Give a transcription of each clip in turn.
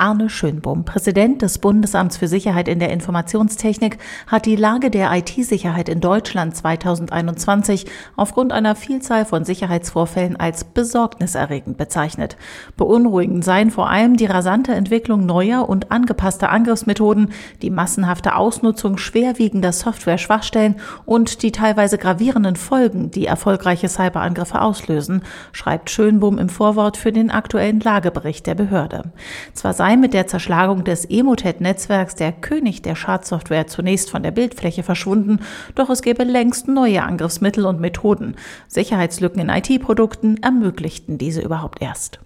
Arne Schönbohm, Präsident des Bundesamts für Sicherheit in der Informationstechnik, hat die Lage der IT-Sicherheit in Deutschland 2021 aufgrund einer Vielzahl von Sicherheitsvorfällen als besorgniserregend bezeichnet. Beunruhigend seien vor allem die rasante Entwicklung neuer und angepasster Angriffsmethoden, die massenhafte Ausnutzung schwerwiegender Software-Schwachstellen und die teilweise gravierenden Folgen, die erfolgreiche Cyberangriffe auslösen, schreibt Schönbohm im Vorwort für den aktuellen Lagebericht der Behörde. Zwar sei mit der Zerschlagung des Emotet-Netzwerks der König der Schadsoftware zunächst von der Bildfläche verschwunden, doch es gäbe längst neue Angriffsmittel und Methoden. Sicherheitslücken in IT-Produkten ermöglichten diese überhaupt erst.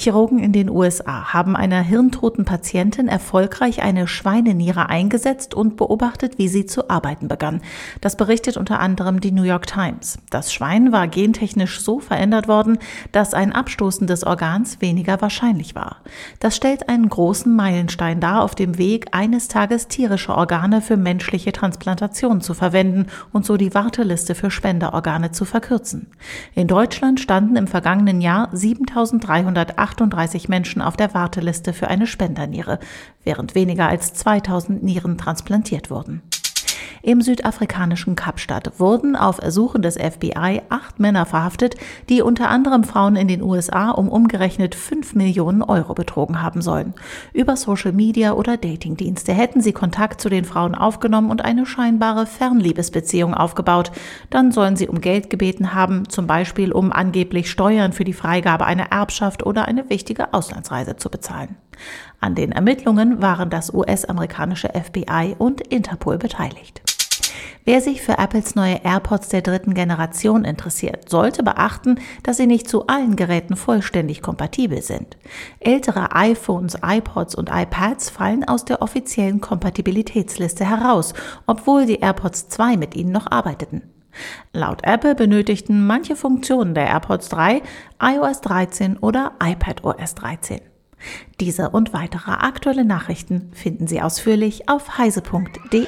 Chirurgen in den USA haben einer hirntoten Patientin erfolgreich eine Schweineniere eingesetzt und beobachtet, wie sie zu arbeiten begann. Das berichtet unter anderem die New York Times. Das Schwein war gentechnisch so verändert worden, dass ein Abstoßen des Organs weniger wahrscheinlich war. Das stellt einen großen Meilenstein dar auf dem Weg, eines Tages tierische Organe für menschliche Transplantation zu verwenden und so die Warteliste für Spenderorgane zu verkürzen. In Deutschland standen im vergangenen Jahr 7308 38 Menschen auf der Warteliste für eine Spenderniere, während weniger als 2000 Nieren transplantiert wurden. Im südafrikanischen Kapstadt wurden auf Ersuchen des FBI acht Männer verhaftet, die unter anderem Frauen in den USA um umgerechnet fünf Millionen Euro betrogen haben sollen. Über Social Media oder Datingdienste hätten sie Kontakt zu den Frauen aufgenommen und eine scheinbare Fernliebesbeziehung aufgebaut. Dann sollen sie um Geld gebeten haben, zum Beispiel um angeblich Steuern für die Freigabe einer Erbschaft oder eine wichtige Auslandsreise zu bezahlen. An den Ermittlungen waren das US-amerikanische FBI und Interpol beteiligt. Wer sich für Apples neue AirPods der dritten Generation interessiert, sollte beachten, dass sie nicht zu allen Geräten vollständig kompatibel sind. Ältere iPhones, iPods und iPads fallen aus der offiziellen Kompatibilitätsliste heraus, obwohl die AirPods 2 mit ihnen noch arbeiteten. Laut Apple benötigten manche Funktionen der AirPods 3 iOS 13 oder iPadOS 13. Diese und weitere aktuelle Nachrichten finden Sie ausführlich auf heise.de.